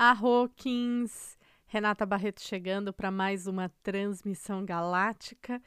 Arroquins, Renata Barreto chegando para mais uma transmissão galáctica.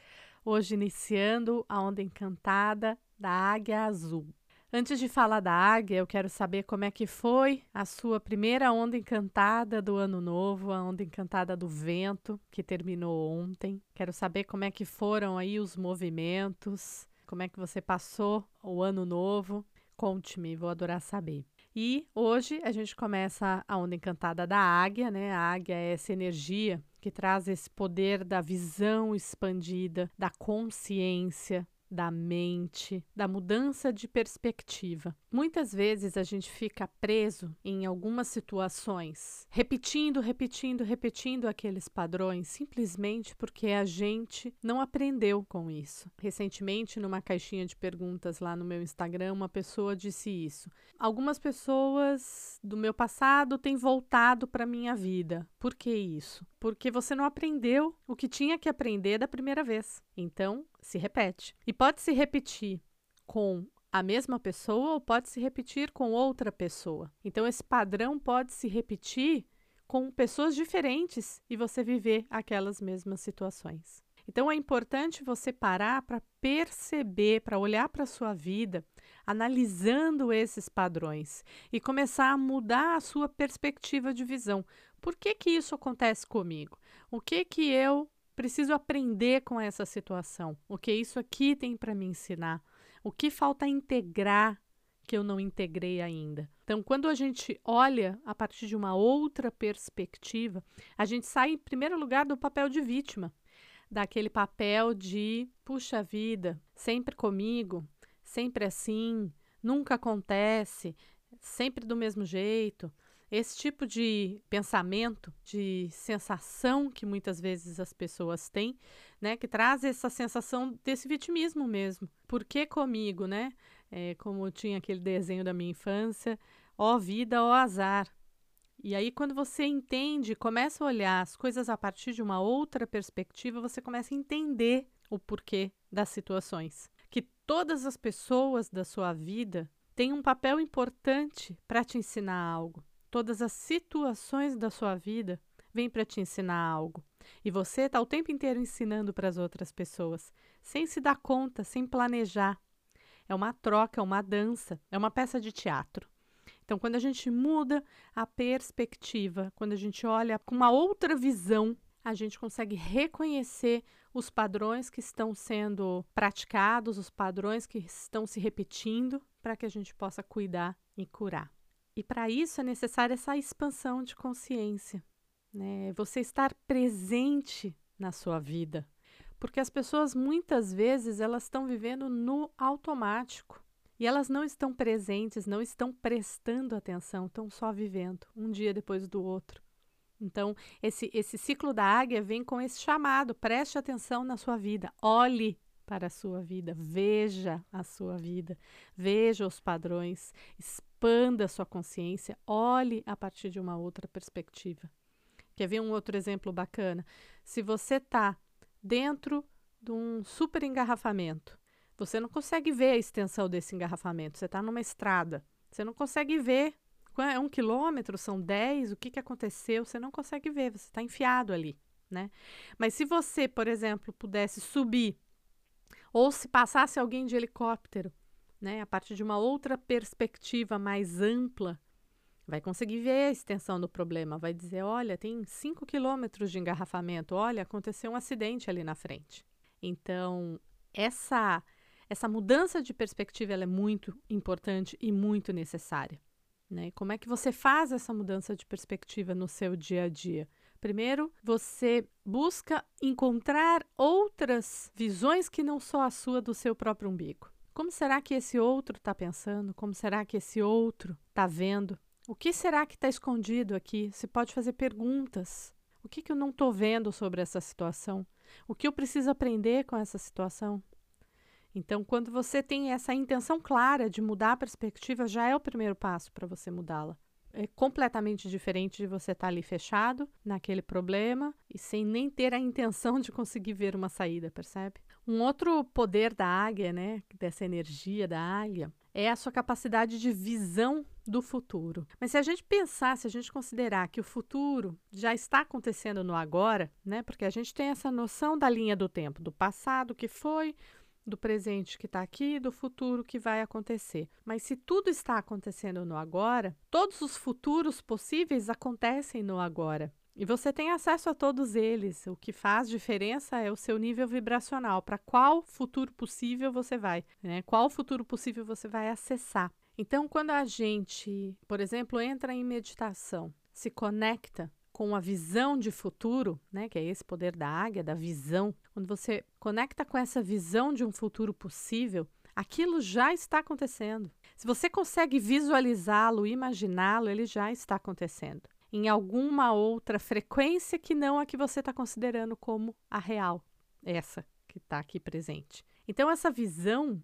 Hoje iniciando a onda encantada da Águia Azul. Antes de falar da águia, eu quero saber como é que foi a sua primeira onda encantada do ano novo, a onda encantada do vento, que terminou ontem. Quero saber como é que foram aí os movimentos, como é que você passou o ano novo. Conte-me, vou adorar saber. E hoje a gente começa a onda encantada da águia, né? A águia é essa energia que traz esse poder da visão expandida, da consciência, da mente, da mudança de perspectiva. Muitas vezes a gente fica preso em algumas situações, repetindo, repetindo, repetindo aqueles padrões, simplesmente porque a gente não aprendeu com isso. Recentemente, numa caixinha de perguntas lá no meu Instagram, uma pessoa disse isso. Algumas pessoas do meu passado têm voltado para minha vida. Por que isso? Porque você não aprendeu o que tinha que aprender da primeira vez. Então, se repete. E pode se repetir com a mesma pessoa ou pode se repetir com outra pessoa. Então, esse padrão pode se repetir com pessoas diferentes e você viver aquelas mesmas situações. Então, é importante você parar para perceber, para olhar para a sua vida, analisando esses padrões e começar a mudar a sua perspectiva de visão. Por que, que isso acontece comigo? O que, que eu preciso aprender com essa situação? O que isso aqui tem para me ensinar? O que falta integrar que eu não integrei ainda? Então, quando a gente olha a partir de uma outra perspectiva, a gente sai, em primeiro lugar, do papel de vítima, daquele papel de, puxa vida, sempre comigo, sempre assim, nunca acontece, sempre do mesmo jeito. Esse tipo de pensamento, de sensação que muitas vezes as pessoas têm, né, que traz essa sensação desse vitimismo mesmo. Por que comigo, né? É, como tinha aquele desenho da minha infância, ó vida, ó azar. E aí, quando você entende, começa a olhar as coisas a partir de uma outra perspectiva, você começa a entender o porquê das situações. Que todas as pessoas da sua vida têm um papel importante para te ensinar algo. Todas as situações da sua vida vêm para te ensinar algo. E você está o tempo inteiro ensinando para as outras pessoas, sem se dar conta, sem planejar. É uma troca, é uma dança, é uma peça de teatro. Então, quando a gente muda a perspectiva, quando a gente olha com uma outra visão, a gente consegue reconhecer os padrões que estão sendo praticados, os padrões que estão se repetindo, para que a gente possa cuidar e curar. E para isso é necessária essa expansão de consciência, né? Você estar presente na sua vida, porque as pessoas muitas vezes elas estão vivendo no automático e elas não estão presentes, não estão prestando atenção, estão só vivendo um dia depois do outro. Então, esse, esse ciclo da águia vem com esse chamado: preste atenção na sua vida, olhe para a sua vida, veja a sua vida, veja os padrões, expanda a sua consciência, olhe a partir de uma outra perspectiva. Quer ver um outro exemplo bacana? Se você está dentro de um super engarrafamento, você não consegue ver a extensão desse engarrafamento. Você está numa estrada, você não consegue ver. É um quilômetro, são dez, o que, que aconteceu? Você não consegue ver, você está enfiado ali. Né? Mas se você, por exemplo, pudesse subir, ou se passasse alguém de helicóptero né, a partir de uma outra perspectiva mais ampla, vai conseguir ver a extensão do problema. Vai dizer: olha, tem 5 quilômetros de engarrafamento, olha, aconteceu um acidente ali na frente. Então, essa, essa mudança de perspectiva é muito importante e muito necessária. Né? Como é que você faz essa mudança de perspectiva no seu dia a dia? Primeiro, você busca encontrar outras visões que não só a sua do seu próprio umbigo. Como será que esse outro está pensando? Como será que esse outro está vendo? O que será que está escondido aqui? Você pode fazer perguntas. O que, que eu não estou vendo sobre essa situação? O que eu preciso aprender com essa situação? Então, quando você tem essa intenção clara de mudar a perspectiva, já é o primeiro passo para você mudá-la é completamente diferente de você estar tá ali fechado naquele problema e sem nem ter a intenção de conseguir ver uma saída, percebe? Um outro poder da águia, né, dessa energia da águia, é a sua capacidade de visão do futuro. Mas se a gente pensar, se a gente considerar que o futuro já está acontecendo no agora, né? Porque a gente tem essa noção da linha do tempo, do passado que foi, do presente que está aqui, do futuro que vai acontecer. Mas se tudo está acontecendo no agora, todos os futuros possíveis acontecem no agora. E você tem acesso a todos eles. O que faz diferença é o seu nível vibracional. Para qual futuro possível você vai? Né? Qual futuro possível você vai acessar? Então, quando a gente, por exemplo, entra em meditação, se conecta com a visão de futuro, né, que é esse poder da águia, da visão, quando você conecta com essa visão de um futuro possível, aquilo já está acontecendo. Se você consegue visualizá-lo, imaginá-lo, ele já está acontecendo em alguma outra frequência que não a que você está considerando como a real, essa que está aqui presente. Então, essa visão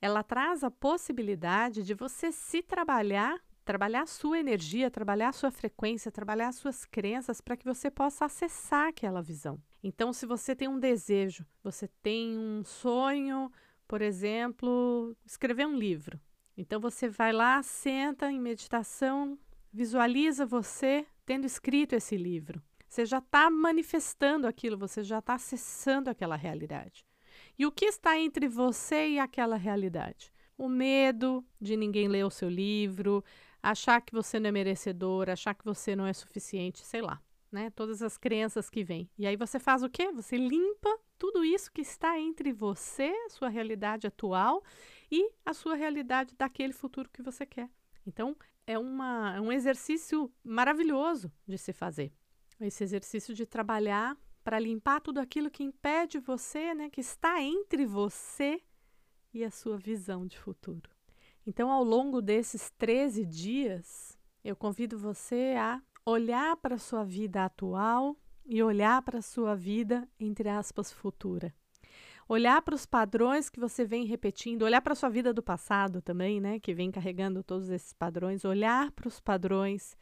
ela traz a possibilidade de você se trabalhar, trabalhar a sua energia, trabalhar a sua frequência, trabalhar as suas crenças para que você possa acessar aquela visão. Então, se você tem um desejo, você tem um sonho, por exemplo, escrever um livro. Então, você vai lá, senta em meditação, Visualiza você tendo escrito esse livro. Você já está manifestando aquilo, você já está acessando aquela realidade. E o que está entre você e aquela realidade? O medo de ninguém ler o seu livro, achar que você não é merecedor, achar que você não é suficiente, sei lá, né? Todas as crenças que vêm. E aí você faz o quê? Você limpa tudo isso que está entre você, sua realidade atual e a sua realidade daquele futuro que você quer. Então, é, uma, é um exercício maravilhoso de se fazer. Esse exercício de trabalhar para limpar tudo aquilo que impede você, né, que está entre você e a sua visão de futuro. Então, ao longo desses 13 dias, eu convido você a olhar para a sua vida atual e olhar para a sua vida, entre aspas, futura olhar para os padrões que você vem repetindo, olhar para a sua vida do passado também, né, que vem carregando todos esses padrões, olhar para os padrões,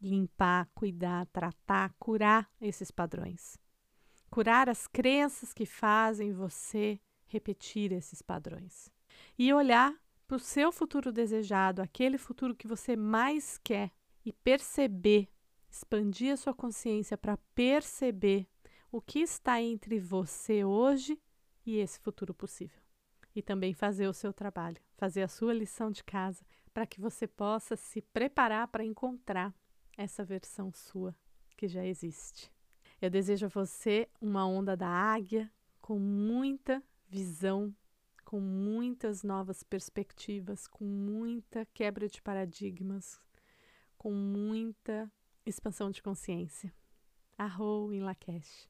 limpar, cuidar, tratar, curar esses padrões. Curar as crenças que fazem você repetir esses padrões. E olhar para o seu futuro desejado, aquele futuro que você mais quer, e perceber, expandir a sua consciência para perceber o que está entre você hoje e esse futuro possível. E também fazer o seu trabalho, fazer a sua lição de casa, para que você possa se preparar para encontrar essa versão sua que já existe. Eu desejo a você uma onda da águia com muita visão, com muitas novas perspectivas, com muita quebra de paradigmas, com muita expansão de consciência. Arro em Lakesh.